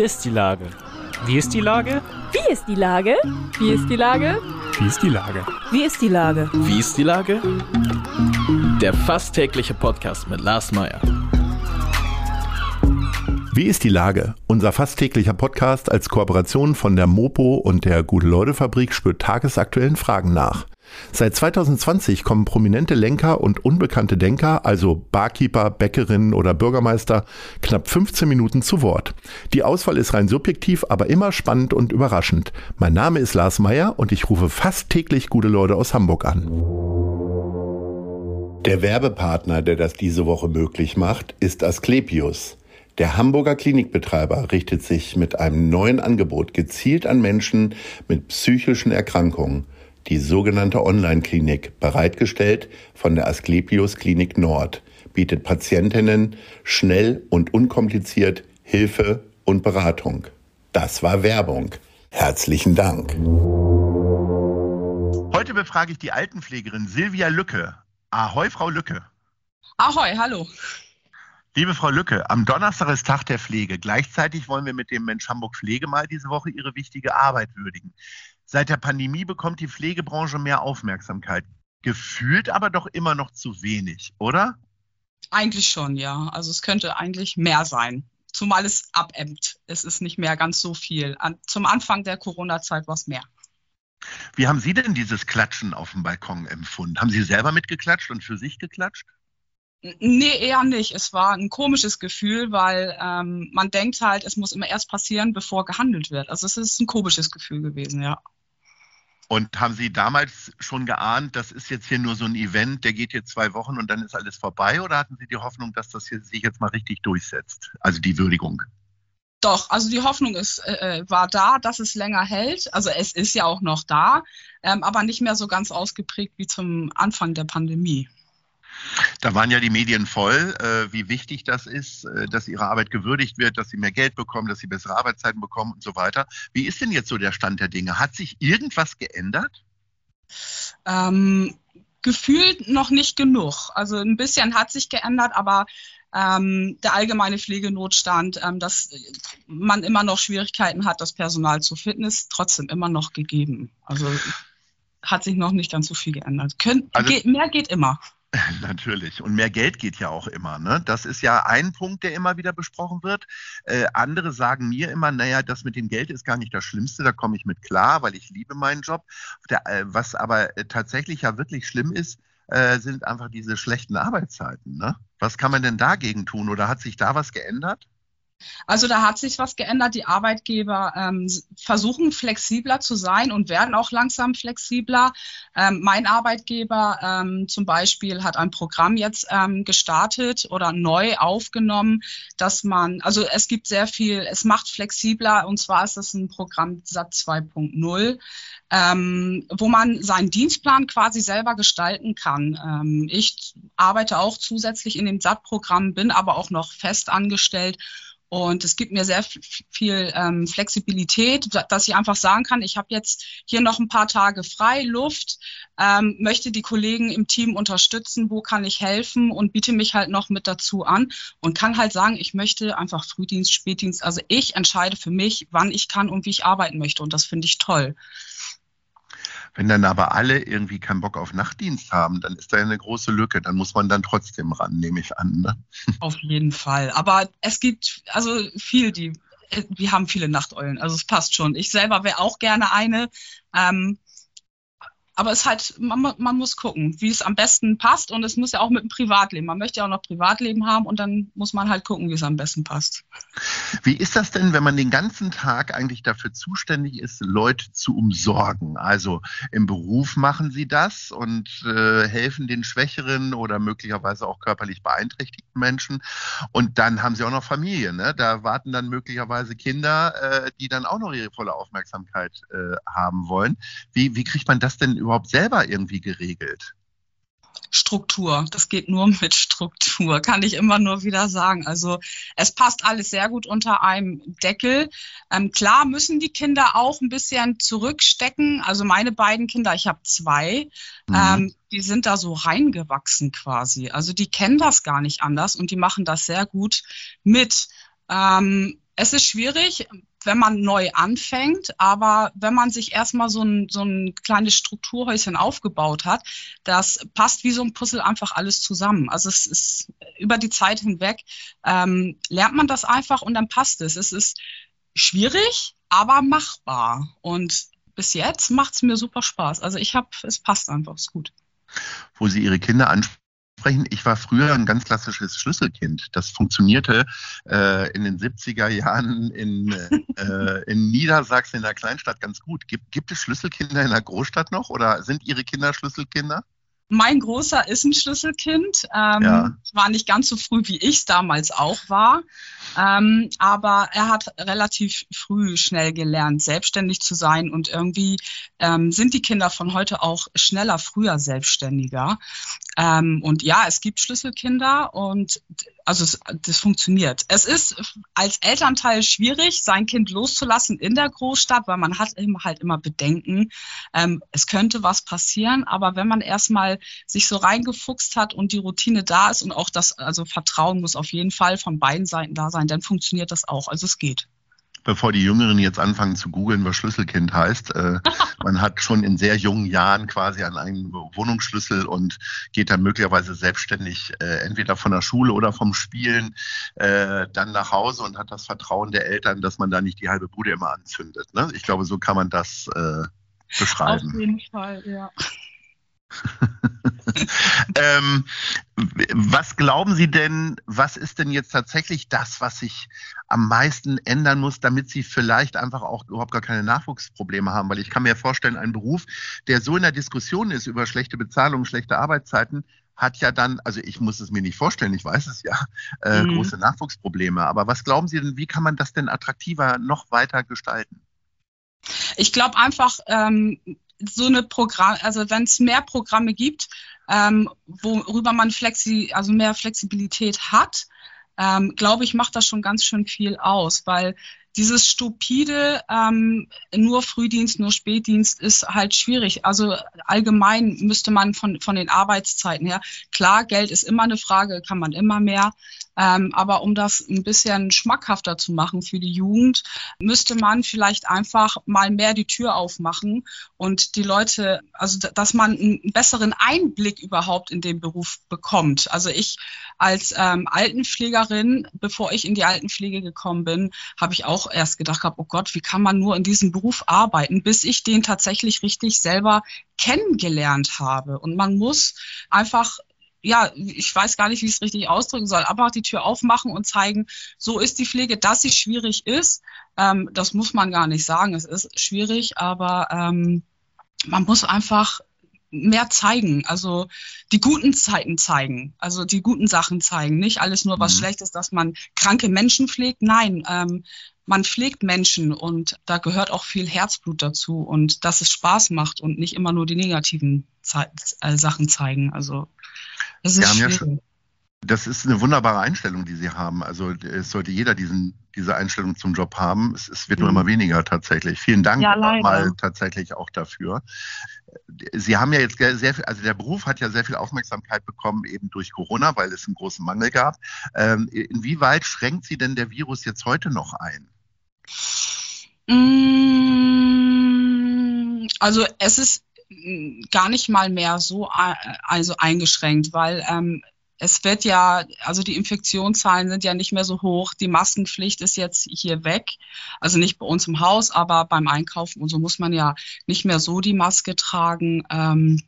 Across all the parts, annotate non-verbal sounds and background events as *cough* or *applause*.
Wie ist die Lage? Wie ist die Lage? Wie ist die Lage? Wie ist die Lage? Wie ist die Lage? Wie ist die Lage? Wie ist die Lage? Der fast tägliche Podcast mit Lars Meyer. Wie ist die Lage? Unser fast täglicher Podcast als Kooperation von der Mopo und der Gute-Leute-Fabrik spürt tagesaktuellen Fragen nach. Seit 2020 kommen prominente Lenker und unbekannte Denker, also Barkeeper, Bäckerinnen oder Bürgermeister, knapp 15 Minuten zu Wort. Die Auswahl ist rein subjektiv, aber immer spannend und überraschend. Mein Name ist Lars Meyer und ich rufe fast täglich gute Leute aus Hamburg an. Der Werbepartner, der das diese Woche möglich macht, ist Asklepios. Der Hamburger Klinikbetreiber richtet sich mit einem neuen Angebot gezielt an Menschen mit psychischen Erkrankungen die sogenannte Online-Klinik, bereitgestellt von der Asklepios Klinik Nord, bietet Patientinnen schnell und unkompliziert Hilfe und Beratung. Das war Werbung. Herzlichen Dank. Heute befrage ich die Altenpflegerin Silvia Lücke. Ahoi, Frau Lücke. Ahoi, hallo. Liebe Frau Lücke, am Donnerstag ist Tag der Pflege. Gleichzeitig wollen wir mit dem Mensch Hamburg Pflege mal diese Woche Ihre wichtige Arbeit würdigen. Seit der Pandemie bekommt die Pflegebranche mehr Aufmerksamkeit. Gefühlt aber doch immer noch zu wenig, oder? Eigentlich schon, ja. Also es könnte eigentlich mehr sein. Zumal es abebbt. Es ist nicht mehr ganz so viel. An, zum Anfang der Corona-Zeit war es mehr. Wie haben Sie denn dieses Klatschen auf dem Balkon empfunden? Haben Sie selber mitgeklatscht und für sich geklatscht? Nee, eher nicht. Es war ein komisches Gefühl, weil ähm, man denkt halt, es muss immer erst passieren, bevor gehandelt wird. Also es ist ein komisches Gefühl gewesen, ja. Und haben Sie damals schon geahnt, das ist jetzt hier nur so ein Event, der geht jetzt zwei Wochen und dann ist alles vorbei? Oder hatten Sie die Hoffnung, dass das hier sich jetzt mal richtig durchsetzt? Also die Würdigung? Doch, also die Hoffnung ist, äh, äh, war da, dass es länger hält. Also es ist ja auch noch da, ähm, aber nicht mehr so ganz ausgeprägt wie zum Anfang der Pandemie. Da waren ja die Medien voll, äh, wie wichtig das ist, äh, dass ihre Arbeit gewürdigt wird, dass sie mehr Geld bekommen, dass sie bessere Arbeitszeiten bekommen und so weiter. Wie ist denn jetzt so der Stand der Dinge? Hat sich irgendwas geändert? Ähm, gefühlt noch nicht genug. Also ein bisschen hat sich geändert, aber ähm, der allgemeine Pflegenotstand, ähm, dass man immer noch Schwierigkeiten hat, das Personal zu finden, ist trotzdem immer noch gegeben. Also hat sich noch nicht ganz so viel geändert. Kön also, geht, mehr geht immer. *laughs* Natürlich. Und mehr Geld geht ja auch immer. Ne? Das ist ja ein Punkt, der immer wieder besprochen wird. Äh, andere sagen mir immer, naja, das mit dem Geld ist gar nicht das Schlimmste, da komme ich mit klar, weil ich liebe meinen Job. Der, äh, was aber äh, tatsächlich ja wirklich schlimm ist, äh, sind einfach diese schlechten Arbeitszeiten. Ne? Was kann man denn dagegen tun oder hat sich da was geändert? Also da hat sich was geändert. Die Arbeitgeber ähm, versuchen flexibler zu sein und werden auch langsam flexibler. Ähm, mein Arbeitgeber ähm, zum Beispiel hat ein Programm jetzt ähm, gestartet oder neu aufgenommen, dass man, also es gibt sehr viel, es macht flexibler und zwar ist das ein Programm SAT 2.0. Ähm, wo man seinen Dienstplan quasi selber gestalten kann. Ähm, ich arbeite auch zusätzlich in dem SAT-Programm, bin aber auch noch fest angestellt und es gibt mir sehr viel ähm, Flexibilität, dass ich einfach sagen kann, ich habe jetzt hier noch ein paar Tage frei, Luft, ähm, möchte die Kollegen im Team unterstützen, wo kann ich helfen und biete mich halt noch mit dazu an und kann halt sagen, ich möchte einfach Frühdienst, Spätdienst. Also ich entscheide für mich, wann ich kann und wie ich arbeiten möchte. Und das finde ich toll. Wenn dann aber alle irgendwie keinen Bock auf Nachtdienst haben, dann ist da eine große Lücke. Dann muss man dann trotzdem ran, nehme ich an. Ne? *laughs* Auf jeden Fall. Aber es gibt also viel, die wir haben viele Nachteulen, also es passt schon. Ich selber wäre auch gerne eine. Ähm, aber es halt, man, man, muss gucken, wie es am besten passt. Und es muss ja auch mit dem Privatleben. Man möchte ja auch noch Privatleben haben und dann muss man halt gucken, wie es am besten passt. Wie ist das denn, wenn man den ganzen Tag eigentlich dafür zuständig ist, Leute zu umsorgen? Also im Beruf machen Sie das und äh, helfen den schwächeren oder möglicherweise auch körperlich beeinträchtigten Menschen. Und dann haben Sie auch noch Familie. Ne? Da warten dann möglicherweise Kinder, äh, die dann auch noch ihre volle Aufmerksamkeit äh, haben wollen. Wie, wie kriegt man das denn überhaupt? Überhaupt selber irgendwie geregelt? Struktur. Das geht nur *laughs* mit Struktur, kann ich immer nur wieder sagen. Also es passt alles sehr gut unter einem Deckel. Ähm, klar müssen die Kinder auch ein bisschen zurückstecken. Also meine beiden Kinder, ich habe zwei, mhm. ähm, die sind da so reingewachsen quasi. Also die kennen das gar nicht anders und die machen das sehr gut mit. Ähm, Es ist schwierig, wenn man neu anfängt, aber wenn man sich erstmal so ein, so ein kleines Strukturhäuschen aufgebaut hat, das passt wie so ein Puzzle einfach alles zusammen. Also es ist über die Zeit hinweg, ähm, lernt man das einfach und dann passt es. Es ist schwierig, aber machbar. Und bis jetzt macht es mir super Spaß. Also ich habe, es passt einfach, ist gut. Wo Sie Ihre Kinder ansprechen, sprechen. Ich war früher ein ganz klassisches Schlüsselkind. Das funktionierte äh, in den 70er Jahren in, äh, *laughs* in Niedersachsen, in der Kleinstadt, ganz gut. Gibt, gibt es Schlüsselkinder in der Großstadt noch oder sind Ihre Kinder Schlüsselkinder? Mein Großer ist ein Schlüsselkind. Ähm, ja. War nicht ganz so früh, wie ich es damals auch war. Ähm, aber er hat relativ früh schnell gelernt, selbstständig zu sein. Und irgendwie ähm, sind die Kinder von heute auch schneller, früher selbstständiger. Ähm, und ja, es gibt Schlüsselkinder und also es, das funktioniert. Es ist als Elternteil schwierig, sein Kind loszulassen in der Großstadt, weil man hat immer halt immer Bedenken. Ähm, es könnte was passieren, aber wenn man erstmal sich so reingefuchst hat und die Routine da ist und auch das, also Vertrauen muss auf jeden Fall von beiden Seiten da sein, dann funktioniert das auch. Also es geht bevor die Jüngeren jetzt anfangen zu googeln, was Schlüsselkind heißt. Äh, *laughs* man hat schon in sehr jungen Jahren quasi an einen Wohnungsschlüssel und geht dann möglicherweise selbstständig äh, entweder von der Schule oder vom Spielen äh, dann nach Hause und hat das Vertrauen der Eltern, dass man da nicht die halbe Bude immer anzündet. Ne? Ich glaube, so kann man das äh, beschreiben. Auf jeden Fall, ja. *laughs* ähm, was glauben Sie denn, was ist denn jetzt tatsächlich das, was sich am meisten ändern muss, damit Sie vielleicht einfach auch überhaupt gar keine Nachwuchsprobleme haben? Weil ich kann mir vorstellen, ein Beruf, der so in der Diskussion ist über schlechte Bezahlung, schlechte Arbeitszeiten, hat ja dann, also ich muss es mir nicht vorstellen, ich weiß es ja, äh, mhm. große Nachwuchsprobleme. Aber was glauben Sie denn, wie kann man das denn attraktiver noch weiter gestalten? Ich glaube einfach, ähm, so eine Programm, also wenn es mehr Programme gibt, ähm, worüber man flexi, also mehr Flexibilität hat, ähm, glaube ich, macht das schon ganz schön viel aus, weil dieses stupide, ähm, nur Frühdienst, nur Spätdienst ist halt schwierig. Also allgemein müsste man von, von den Arbeitszeiten her, klar, Geld ist immer eine Frage, kann man immer mehr. Ähm, aber um das ein bisschen schmackhafter zu machen für die Jugend, müsste man vielleicht einfach mal mehr die Tür aufmachen und die Leute, also dass man einen besseren Einblick überhaupt in den Beruf bekommt. Also ich als ähm, Altenpflegerin, bevor ich in die Altenpflege gekommen bin, habe ich auch erst gedacht, oh Gott, wie kann man nur in diesem Beruf arbeiten, bis ich den tatsächlich richtig selber kennengelernt habe. Und man muss einfach ja, ich weiß gar nicht, wie ich es richtig ausdrücken soll, einfach die Tür aufmachen und zeigen, so ist die Pflege, dass sie schwierig ist. Ähm, das muss man gar nicht sagen. Es ist schwierig, aber ähm, man muss einfach mehr zeigen, also die guten Zeiten zeigen, also die guten Sachen zeigen, nicht alles nur was mhm. Schlechtes, dass man kranke Menschen pflegt. Nein, ähm, man pflegt Menschen und da gehört auch viel Herzblut dazu und dass es Spaß macht und nicht immer nur die negativen Ze äh, Sachen zeigen. Also das ist ja schon, das ist eine wunderbare Einstellung, die Sie haben. Also es sollte jeder diesen, diese Einstellung zum Job haben. Es, es wird mhm. nur immer weniger tatsächlich. Vielen Dank ja, mal tatsächlich auch dafür. Sie haben ja jetzt sehr viel, also der Beruf hat ja sehr viel Aufmerksamkeit bekommen, eben durch Corona, weil es einen großen Mangel gab. Ähm, inwieweit schränkt Sie denn der Virus jetzt heute noch ein? Mm, also es ist gar nicht mal mehr so also eingeschränkt, weil ähm, es wird ja, also die Infektionszahlen sind ja nicht mehr so hoch. Die Maskenpflicht ist jetzt hier weg. Also nicht bei uns im Haus, aber beim Einkaufen und so muss man ja nicht mehr so die Maske tragen. Ähm,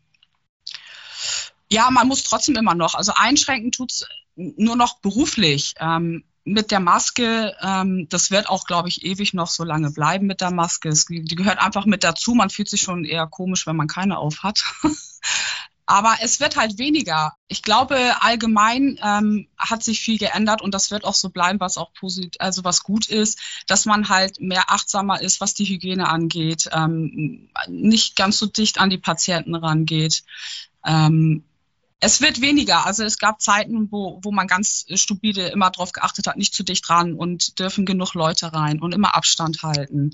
ja, man muss trotzdem immer noch. Also einschränken tut's nur noch beruflich. Ähm, mit der Maske, ähm, das wird auch, glaube ich, ewig noch so lange bleiben mit der Maske. Es, die gehört einfach mit dazu. Man fühlt sich schon eher komisch, wenn man keine auf hat. *laughs* Aber es wird halt weniger. Ich glaube, allgemein ähm, hat sich viel geändert und das wird auch so bleiben, was auch positiv, also was gut ist, dass man halt mehr achtsamer ist, was die Hygiene angeht, ähm, nicht ganz so dicht an die Patienten rangeht. Ähm, es wird weniger. Also es gab Zeiten, wo, wo man ganz stupide immer darauf geachtet hat, nicht zu dicht ran und dürfen genug Leute rein und immer Abstand halten.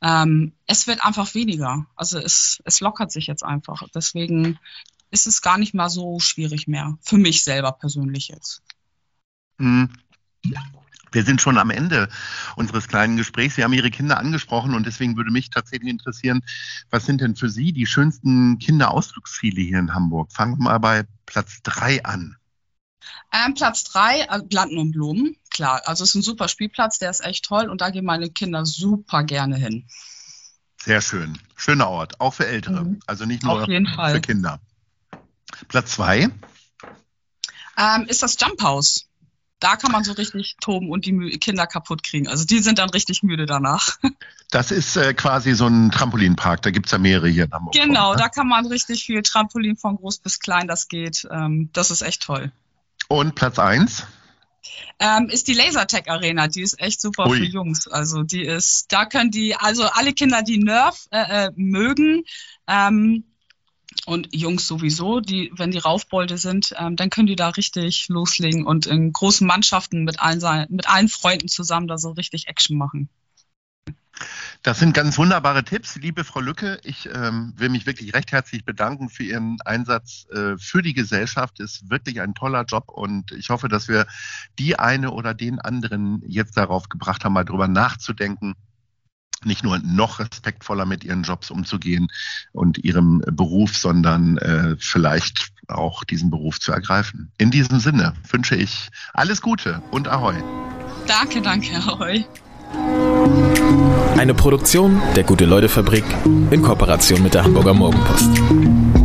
Ähm, es wird einfach weniger. Also es, es lockert sich jetzt einfach. Deswegen ist es gar nicht mal so schwierig mehr. Für mich selber persönlich jetzt. Mhm. Wir sind schon am Ende unseres kleinen Gesprächs. Sie haben Ihre Kinder angesprochen und deswegen würde mich tatsächlich interessieren, was sind denn für Sie die schönsten Kinderausflugsziele hier in Hamburg? Fangen wir mal bei Platz drei an. Ähm, Platz drei, äh, Landen und Blumen. Klar, also es ist ein super Spielplatz, der ist echt toll und da gehen meine Kinder super gerne hin. Sehr schön. Schöner Ort, auch für Ältere. Mhm. Also nicht nur für Kinder. Platz zwei. Ähm, ist das Jump House. Da kann man so richtig toben und die Kinder kaputt kriegen. Also die sind dann richtig müde danach. *laughs* Das ist äh, quasi so ein Trampolinpark. Da gibt es ja mehrere hier in Hamburg. Genau, ne? da kann man richtig viel Trampolin von groß bis klein, das geht. Ähm, das ist echt toll. Und Platz eins? Ähm, ist die Lasertech Arena. Die ist echt super Ui. für Jungs. Also die ist, da können die, also alle Kinder, die Nerf äh, äh, mögen, ähm, und Jungs sowieso, die, wenn die Raufbolde sind, ähm, dann können die da richtig loslegen und in großen Mannschaften mit allen, mit allen Freunden zusammen da so richtig Action machen. Das sind ganz wunderbare Tipps, liebe Frau Lücke. Ich ähm, will mich wirklich recht herzlich bedanken für Ihren Einsatz äh, für die Gesellschaft. Ist wirklich ein toller Job und ich hoffe, dass wir die eine oder den anderen jetzt darauf gebracht haben, mal drüber nachzudenken, nicht nur noch respektvoller mit ihren Jobs umzugehen und ihrem Beruf, sondern äh, vielleicht auch diesen Beruf zu ergreifen. In diesem Sinne wünsche ich alles Gute und Ahoi. Danke, danke, Ahoi. Eine Produktion der Gute-Leute-Fabrik in Kooperation mit der Hamburger Morgenpost.